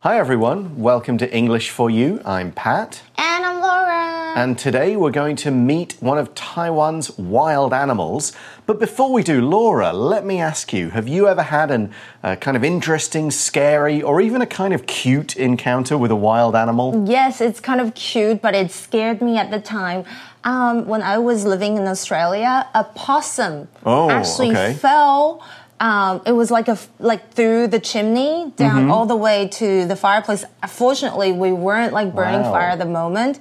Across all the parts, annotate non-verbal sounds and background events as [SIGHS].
Hi everyone, welcome to English for You. I'm Pat. And I'm Laura. And today we're going to meet one of Taiwan's wild animals. But before we do, Laura, let me ask you have you ever had an uh, kind of interesting, scary, or even a kind of cute encounter with a wild animal? yes, it's kind of cute, but it scared me at the time. Um, when I was living in Australia, a possum Oh, actually okay. fell. Um, it was like a like through the chimney down Mm-hmm. all the way to the fireplace. Fortunately, we weren't like burning Wow. fire at the moment.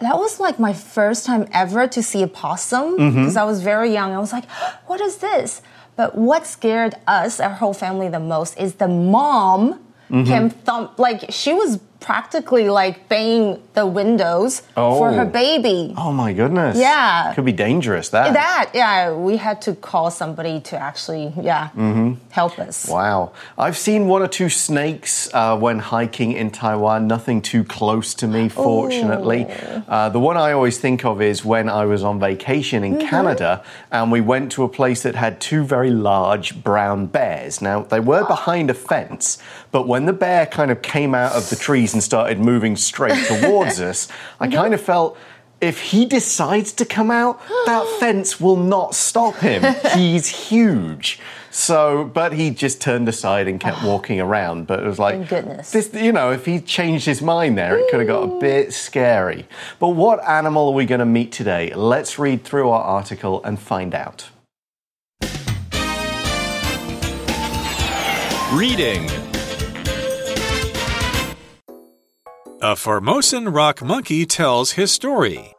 That was like my first time ever to see a possum Mm-hmm. because I was very young. I was like, [GASPS] "What is this?" But what scared us, our whole family, the most is the mom Mm-hmm. came thump like she was practically like banging the windows for her Oh. baby. Oh my goodness. Yeah. Could be dangerous, that. That yeah, we had to call somebody to actually yeah help us. Wow. I've seen one or two snakes uh, when hiking in Taiwan, nothing too close to me, fortunately. Uh, the one I always think of is when I was on vacation in Canada and we went to a place that had two very large brown bears. Now, they were behind a fence, but when the bear kind of came out of the trees and started moving straight [LAUGHS] towards us, I kind of felt if he decides to come out, that [GASPS] fence will not stop him. He's huge. So, but he just turned aside and kept [SIGHS] walking around. But it was like, goodness. This, you know, if he changed his mind there, it could have got a bit scary. But what animal are we going to meet today? Let's read through our article and find out. Reading A Formosan rock monkey tells his story.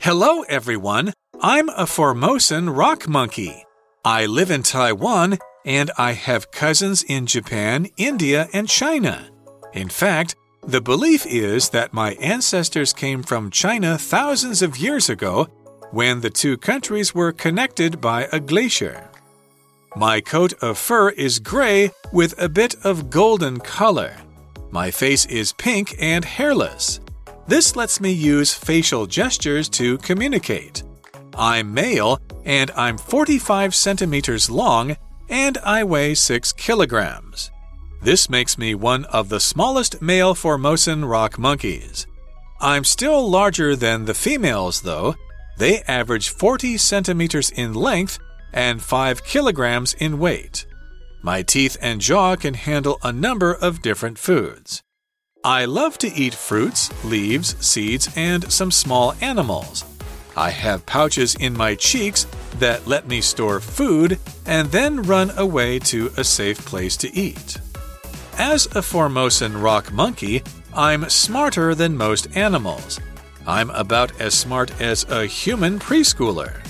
Hello, everyone. I'm a Formosan rock monkey. I live in Taiwan and I have cousins in Japan, India, and China. In fact, the belief is that my ancestors came from China thousands of years ago when the two countries were connected by a glacier. My coat of fur is gray with a bit of golden color. My face is pink and hairless. This lets me use facial gestures to communicate. I'm male and I'm 45 centimeters long and I weigh 6 kilograms. This makes me one of the smallest male Formosan rock monkeys. I'm still larger than the females, though. They average 40 centimeters in length and 5 kilograms in weight. My teeth and jaw can handle a number of different foods. I love to eat fruits, leaves, seeds, and some small animals. I have pouches in my cheeks that let me store food and then run away to a safe place to eat. As a Formosan rock monkey, I'm smarter than most animals. I'm about as smart as a human preschooler.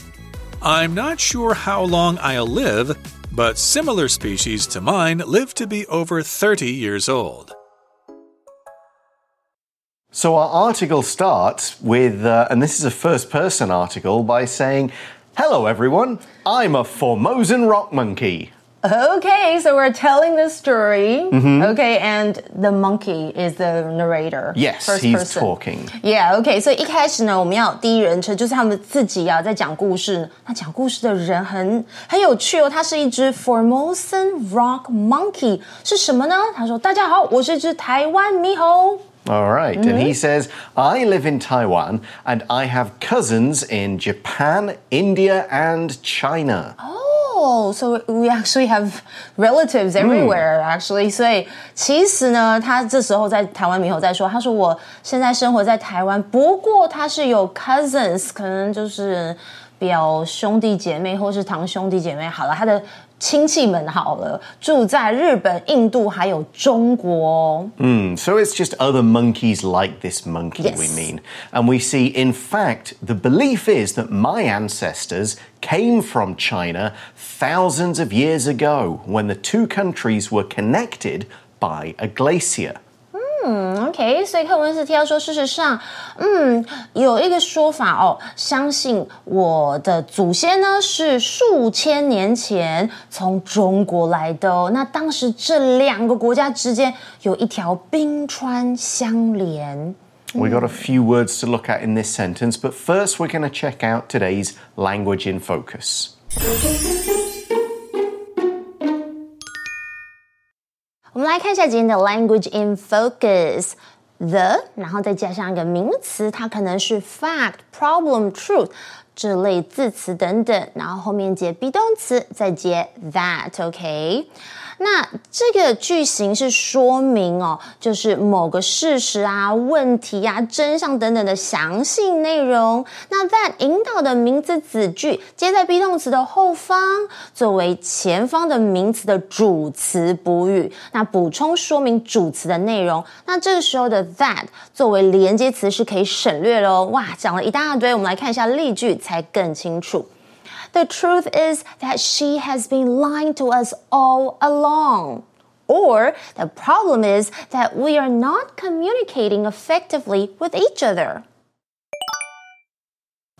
I'm not sure how long I'll live, but similar species to mine live to be over 30 years old. So our article starts with, uh, and this is a first person article, by saying, Hello everyone, I'm a Formosan rock monkey. Okay, so we're telling the story. Okay, and the monkey is the narrator. Mm-hmm. Yes, first he's person. talking. Yeah, OK，所以一开始呢，我们要有第一人称，就是他们自己啊在讲故事。那讲故事的人很很有趣哦，他是一只 Formosan Rock Monkey，是什么呢？他说：“大家好，我是一只台湾猕猴。” All right, and he says, I live in Taiwan and I have cousins in Japan, India, and China. Oh, So we actually have relatives everywhere, actually. 所以其实呢，他这时候在台湾猕猴在说，他说我现在生活在台湾，不过他是有 cousins，可能就是表兄弟姐妹或是堂兄弟姐妹。好了，他的 亲戚们好了，住在日本、印度还有中国哦。 Hmm, so it's just other monkeys like this monkey, Yes. we mean. And we see, in fact, the belief is that my ancestors came from China thousands of years ago when the two countries were connected by a glacier. OK，所以课文是提到说，事实上，嗯，有一个说法哦，相信我的祖先呢是数千年前从中国来的哦。那当时这两个国家之间有一条冰川相连。 We got a few words to look at in this sentence, but first we're going to check out today's language in focus. 我们来看一下今天的 language in focus。the，然后再加上一个名词，它可能是 fact、problem、truth 这类字词等等，然后后面接 be 动词，再接 that，OK。那这个句型是说明哦，就是某个事实啊、问题啊、真相等等的详细内容。那 that 引导的名词子句接在 be 动词的后方，作为前方的名词的主词补语，那补充说明主词的内容。那这个时候的 that 作为连接词是可以省略喽。哇，讲了一大堆，我们来看一下例句才更清楚。The truth is that she has been lying to us all along. Or the problem is that we are not communicating effectively with each other.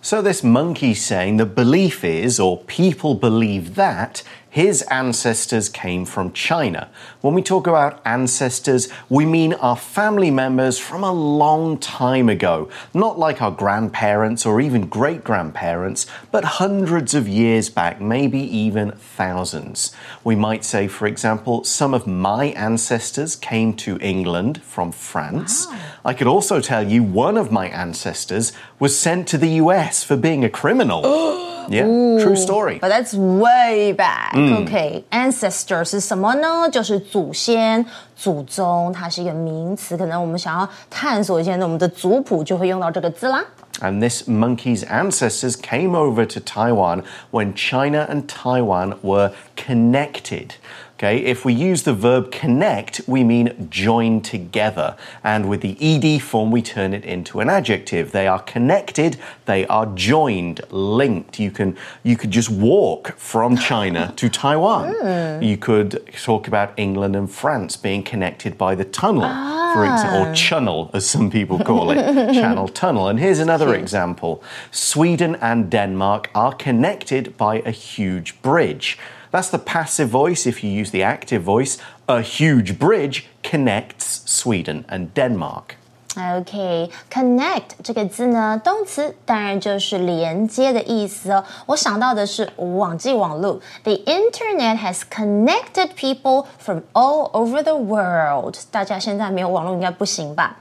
So, this monkey saying the belief is, or people believe that, his ancestors came from China. When we talk about ancestors, we mean our family members from a long time ago, not like our grandparents or even great grandparents, but hundreds of years back, maybe even thousands. We might say, for example, some of my ancestors came to England from France. Wow. I could also tell you one of my ancestors was sent to the US for being a criminal. [GASPS] [GASPS] [GASPS] Yeah, true story. But that's way back. OK, ancestor 是什么呢？就是祖先、祖宗，它是一个名词。可能我们想要探索一下我们的族谱，就会用到这个字啦。And this monkey's ancestors came over to Taiwan when China and Taiwan were connected. Okay, if we use the verb connect, we mean join together. And with the ed form, we turn it into an adjective. They are connected, they are joined, linked. You can you could just walk from China to Taiwan. Mm. You could talk about England and France being connected by the tunnel. Ah. For example, or channel, as some people [LAUGHS] call it, channel tunnel. And here's another example Sweden and Denmark are connected by a huge bridge. That's the passive voice. If you use the active voice, a huge bridge connects Sweden and Denmark. OK，connect、okay, 这个字呢，动词当然就是连接的意思哦。我想到的是网际网络，The internet has connected people from all over the world。大家现在没有网络应该不行吧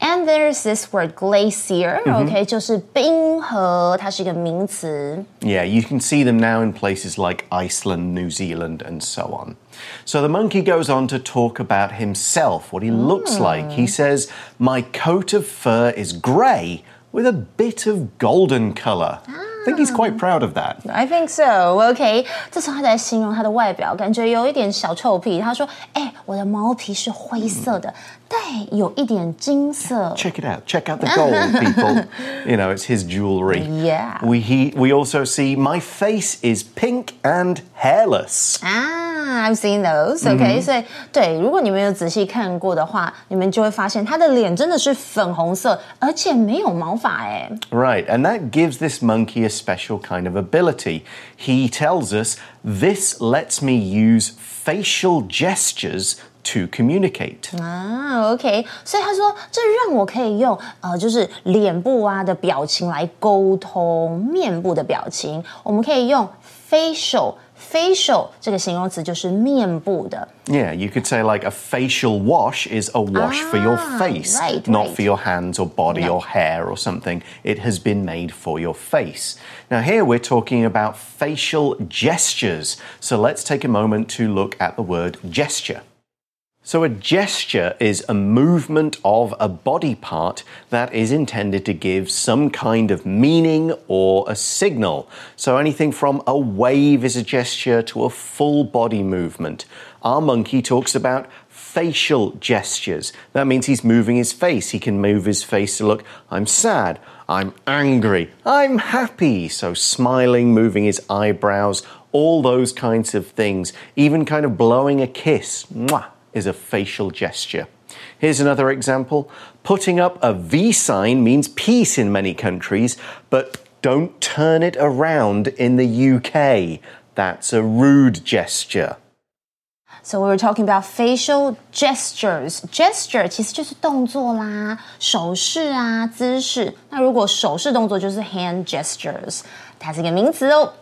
？and there's this word glacier, mm -hmm. okay, 就是冰河，它是一个名词。Yeah, you can see them now in places like Iceland, New Zealand, and so on. So the monkey goes on to talk about himself, what he mm. looks like. He says, My coat of fur is grey with a bit of golden colour. Ah think he's quite proud of that. I think so. OK，这时候他在形容他的外表，感觉有一点小臭屁。他说：“哎，我的毛皮是灰色的，带有一点金色。” Check it out. Check out the gold, people. [LAUGHS] you know, it's his jewelry. Yeah. We he we also see my face is pink and hairless. Ah, I've seen those. OK，、mm hmm. 所以对，如果你们有仔细看过的话，你们就会发现他的脸真的是粉红色，而且没有毛发。哎，Right, and that gives this monkey a special kind of ability. He tells us this lets me use facial gestures to communicate 啊，OK，所以他说这让我可以用呃，就是脸部啊的表情来沟通，面部的表情，我们可以用 facial。 facial 这个形容词就是面部的。Yeah, you could say like a facial wash is a wash ah, for your ah, face, right, not right. for your hands or body no. or hair or something. It has been made for your face. Now, here we're talking about facial gestures. So let's take a moment to look at the word gesture. So, a gesture is a movement of a body part that is intended to give some kind of meaning or a signal. So, anything from a wave is a gesture to a full body movement. Our monkey talks about facial gestures. That means he's moving his face. He can move his face to look, I'm sad, I'm angry, I'm happy. So, smiling, moving his eyebrows, all those kinds of things, even kind of blowing a kiss. Mwah is a facial gesture. Here's another example. Putting up a V sign means peace in many countries, but don't turn it around in the UK. That's a rude gesture. So we were talking about facial gestures. Gesture 其实就是动作啦，手势啊，姿势。那如果手势动作就是 hand gestures，它是一个名词哦。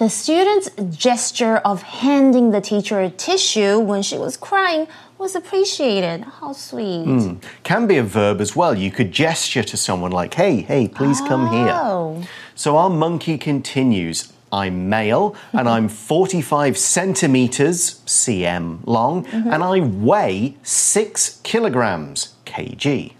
The student's gesture of handing the teacher a tissue when she was crying was appreciated. How sweet. Hmm. Can be a verb as well. You could gesture to someone like, hey, hey, please come here. Oh. So our monkey continues. I'm male and I'm [LAUGHS] 45 centimeters, cm long, mm-hmm. and I weigh 6 kilograms, kg.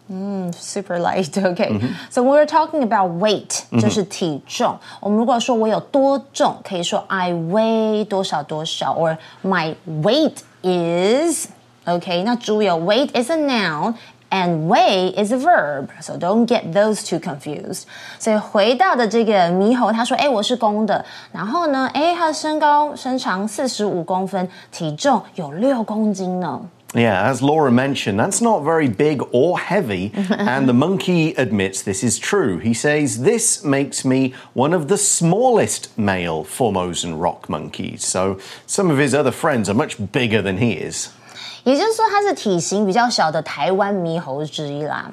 super light. Okay, [LAUGHS] so we're talking about weight，就是体重。我们如果说我有多重，可以说 I weigh 多少多少，or my weight is。OK，那注意哦，weight is a noun。And weigh is a verb, so don't get those two confused. 所以回到的这个猕猴，他说：“哎，我是公的。然后呢，哎，他的身高身长四十五公分，体重有六公斤呢。” Yeah, as Laura mentioned, that's not very big or heavy, [LAUGHS] and the monkey admits this is true. He says, This makes me one of the smallest male Formosan rock monkeys. So some of his other friends are much bigger than he is. 也就是说，它是体型比较小的台湾猕猴之一啦。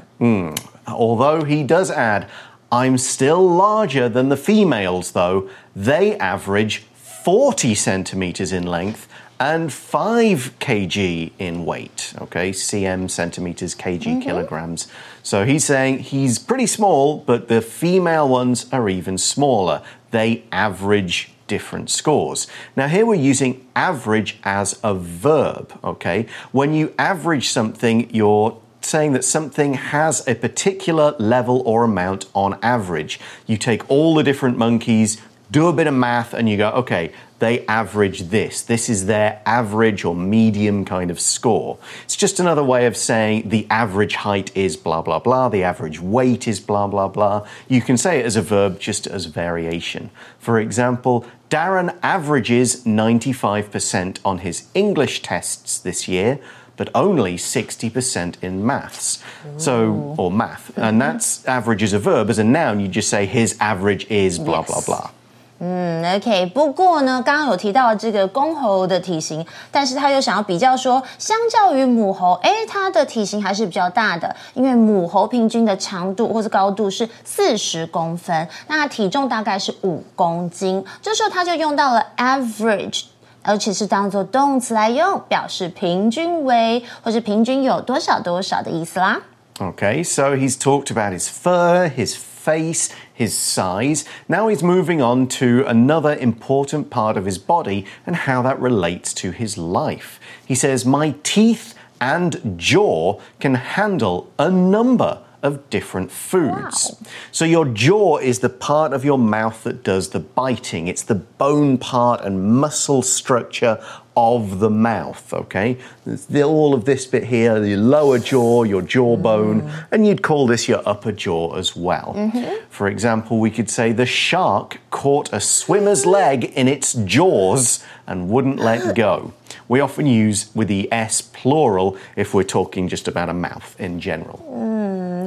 Although he does add, I'm still larger than the females, though. They average 40 centimeters in length and 5 kg in weight. Okay, cm, centimeters, kg, mm-hmm. kilograms. So he's saying he's pretty small, but the female ones are even smaller. They average different scores. Now, here we're using average as a verb, okay? When you average something, you're saying that something has a particular level or amount on average. You take all the different monkeys, do a bit of math, and you go, okay, they average this. This is their average or medium kind of score. It's just another way of saying the average height is blah, blah, blah, the average weight is blah, blah, blah. You can say it as a verb just as variation. For example, Darren averages 95% on his English tests this year but only 60% in maths. So, or math. And that's average as a verb. As a noun, you just say his average is blah, blah, blah. 嗯，OK。不过呢，刚刚有提到这个公猴的体型，但是他又想要比较说，相较于母猴，哎，它的体型还是比较大的，因为母猴平均的长度或是高度是四十公分，那体重大概是五公斤。这时候他就用到了 average。而且是当做动词来用，表示平均为或是平均有多少多少的意思啦。OK，so he's talked about his fur, his face, his size. Now he's moving on to another important part of his body and how that relates to his life. He says, My teeth and jaw can handle a number of different foods. So your jaw is the part of your mouth that does the biting. It's the bone part and muscle structure of the mouth, okay? The- all of this bit here, the lower jaw, your jawbone, mm. and you'd call this your upper jaw as well. Mm-hmm. For example, we could say the shark caught a swimmer's mm-hmm. leg in its jaws and wouldn't let [GASPS] go. We often use with the S plural if we're talking just about a mouth in general. Mm.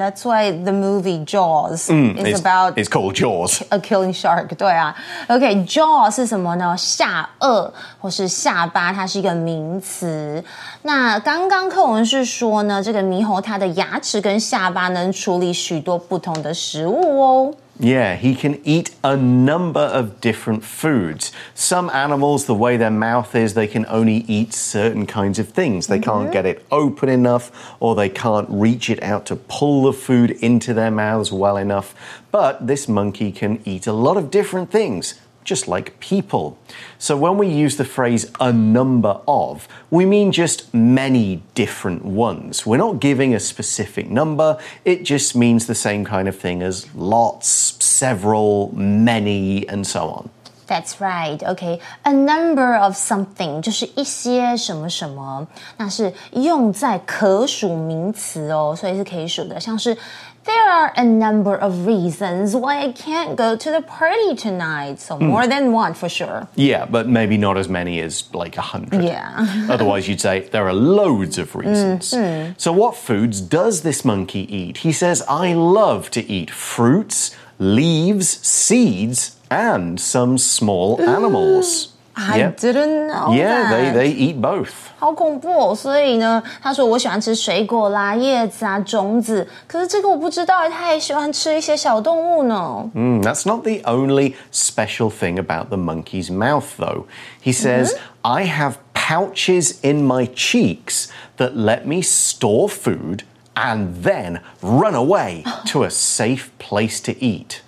That's why the movie Jaws is It's, about it's called Jaws. A killing shark，对啊，OK，jaw、是什么呢？下颚或是下巴，它是一个名词。那刚刚课文是说呢，这个猕猴它的牙齿跟下巴能处理许多不同的食物哦。Yeah, he can eat a number of different foods. Some animals, the way their mouth is, they can only eat certain kinds of things. They can't get it open enough, or they can't reach it out to pull the food into their mouths well enough. But this monkey can eat a lot of different things Just like people. So, when we use the phrase a number of, we mean just many different ones. We're not giving a specific number, it just means the same kind of thing as lots, several, many, and so on. That's right. OK, a number of something 就是一些什么什么，那是用在可数名词哦，所以是可以数的，像是 there are a number of reasons why I can't go to the party tonight. So hmm. more than one for sure. Yeah, but maybe not as many as like a hundred. Yeah. [LAUGHS] Otherwise, you'd say there are loads of reasons. Mm-hmm. So, what foods does this monkey eat? He says, I love to eat fruits, leaves, seeds, and some small animals. I Yeah. didn't know Yeah, they, that. they eat both. 好恐怖哦！所以呢，他说我喜欢吃水果啦、叶子啊、种子，可是这个我不知道，他还喜欢吃一些小动物呢。 Mm, that's not the only special thing about the monkey's mouth, though. He says, I have pouches in my cheeks that let me store food and then run away to a safe place to eat.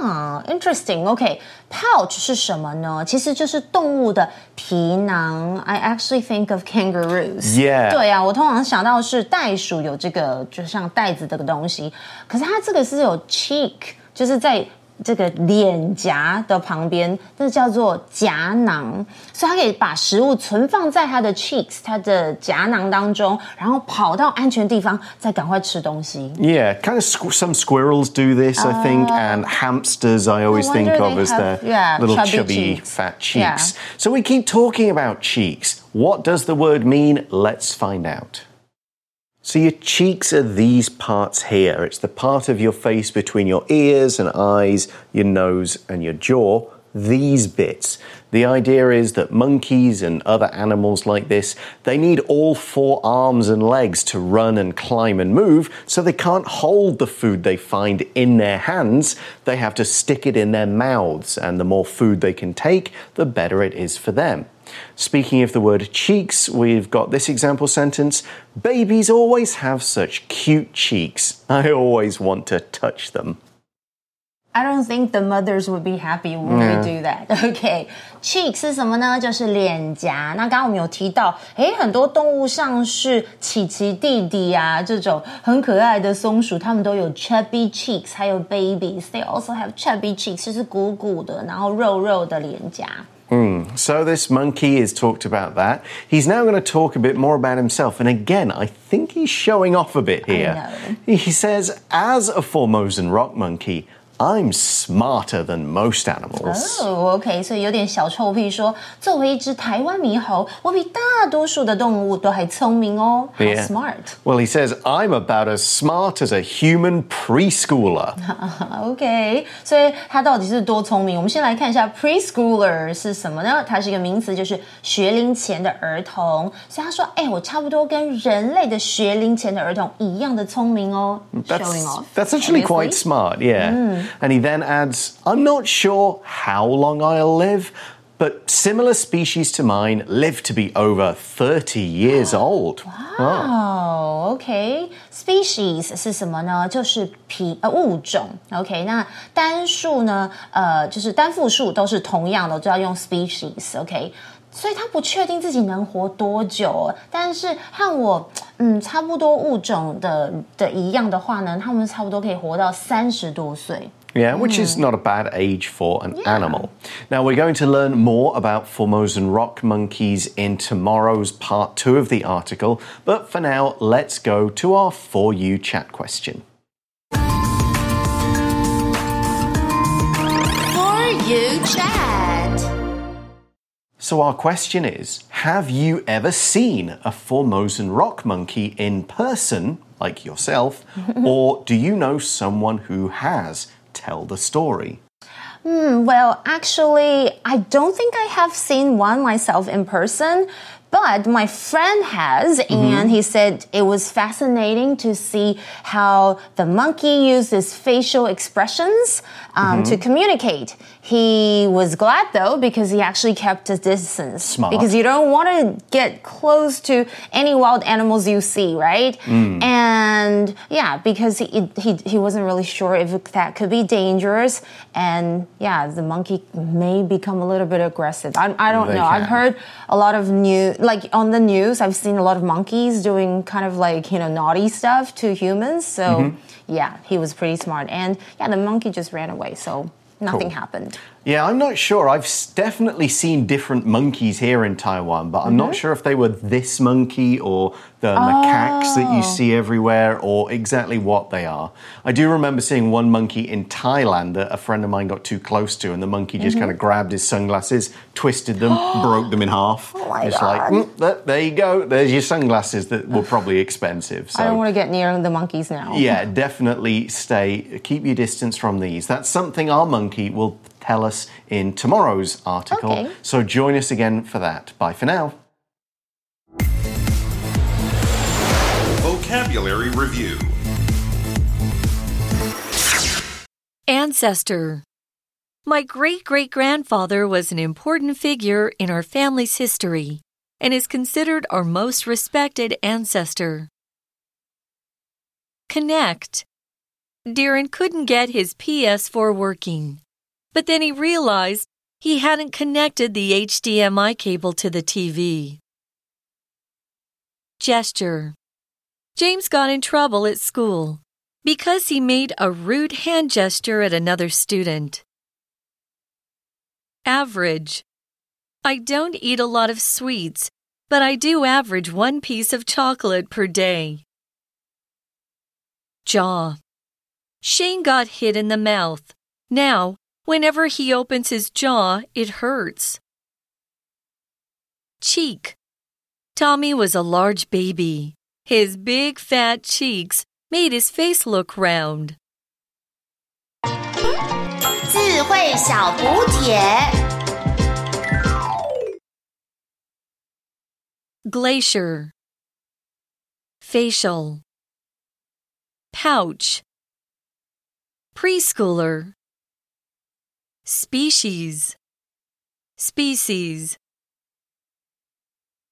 啊，interesting。OK，pouch、是什么呢？其实就是动物的皮囊。I actually think of kangaroos. Yeah. 对啊，我通常想到是袋鼠有这个，就像袋子这个东西。可是它这个是有 cheek，就是在这个脸颊的旁边，那叫做颊囊，所以它可以把食物存放在它的 cheeks，它的颊囊当中，然后跑到安全地方，再赶快吃东西。Yeah, kind of squ some squirrels do this, I think, and hamsters I always think of as have, their yeah, little chubby chubby, cheeks. fat Yeah. cheeks. So we keep talking about cheeks. What does the word mean? Let's find out. So, your cheeks are these parts here. It's the part of your face between your ears and eyes, your nose, and your jaw. These bits. The idea is that monkeys and other animals like this, they need all four arms and legs to run and climb and move, so they can't hold the food they find in their hands. They have to stick it in their mouths, and the more food they can take, the better it is for them. Speaking of the word cheeks, we've got this example sentence Babies always have such cute cheeks. I always want to touch them. I don't think the mothers would be happy when we do that. [LAUGHS] OK, cheek 是什么呢？就是脸颊。那刚刚我们有提到，诶，很多动物像是琪琪弟弟啊这种很可爱的松鼠，它们都有 chubby cheeks，还有 babies。They also have chubby cheeks，就是鼓鼓的，然后肉肉的脸颊。 So, this monkey is talked about that. He's now going to talk a bit more about himself. And again, I think he's showing off a bit here. know. He says, As a Formosan rock monkey, I'm smarter than most animals. 哦、o k 所以有点小臭屁说，作为一只台湾猕猴，我比大多数的动物都还聪明哦。How Yeah. smart? Well, he says, I'm about as smart as a human preschooler. [LAUGHS] OK，所以他到底是多聪明？我们先来看一下 preschooler 是什么呢？它是一个名词，就是学龄前的儿童。所以他说：“哎、我差不多跟人类的学龄前的儿童一样的聪明哦。” That's, Showing off. that's actually quite obviously. smart, yeah. And he then adds, I'm not sure how long I'll live, but similar species to mine live to be over 30 years old. [GASPS] 哦、o k species 是什么呢？就是品呃物种。OK，那单数呢？呃，就是单复数都是同样的，就要用 species。OK，所以他不确定自己能活多久哦，但是和我嗯差不多物种的的一样的话呢，他们差不多可以活到三十多岁。 Yeah, which is hmm. not a bad age for an animal. Now, we're going to learn more about Formosan rock monkeys in tomorrow's part two of the article, but for now, let's go to our For You chat question. For you chat. So, our question is Have you ever seen a Formosan rock monkey in person, like yourself, [LAUGHS] or do you know someone who has? Tell the story. Hmm, well, actually, I don't think I have seen one myself in person, but my friend has, and mm-hmm. he said it was fascinating to see how the monkey uses facial expressions um, to mm-hmm. communicate. He was glad though because he actually kept a distance. Smart. Because you don't want to get close to any wild animals you see, right? Mm. And yeah, because he, he he wasn't really sure if that could be dangerous, and yeah, the monkey may become a little bit aggressive. I, I don't They know. I've heard a lot of new like on the news. I've seen a lot of monkeys doing kind of like you know naughty stuff to humans. So Mm-hmm. yeah, he was pretty smart, and yeah, the monkey just ran away. So. Nothing happened. Yeah, I'm not sure. I've definitely seen different monkeys here in Taiwan, but I'm not sure if they were this monkey or the macaques that you see everywhere or exactly what they are. I do remember seeing one monkey in Thailand that a friend of mine got too close to, and the monkey just kind of grabbed his sunglasses, twisted them, [GASPS] broke them in half. Oh my Just like, "Mm, there, there you go. There's your sunglasses that were probably expensive. So. I don't want to get near the monkeys now. Yeah, definitely stay, keep your distance from these. That's something our monkey will tell us in tomorrow's article. Okay. So join us again for that. Bye for now. Vocabulary Review Ancestor. My great great grandfather was an important figure in our family's history. and is considered our most respected ancestor. Connect. Darren couldn't get his PS4 working, but then he realized he hadn't connected the HDMI cable to the TV. Gesture. James got in trouble at school because he made a rude hand gesture at another student. Average. I don't eat a lot of sweets, but I do average one piece of chocolate per day. Jaw. Shane got hit in the mouth. Now, whenever he opens his jaw, it hurts. Cheek. Tommy was a large baby. His big fat cheeks made his face look round. 智慧小补帖。 Glacier. Facial. Pouch. Preschooler. Species. Species.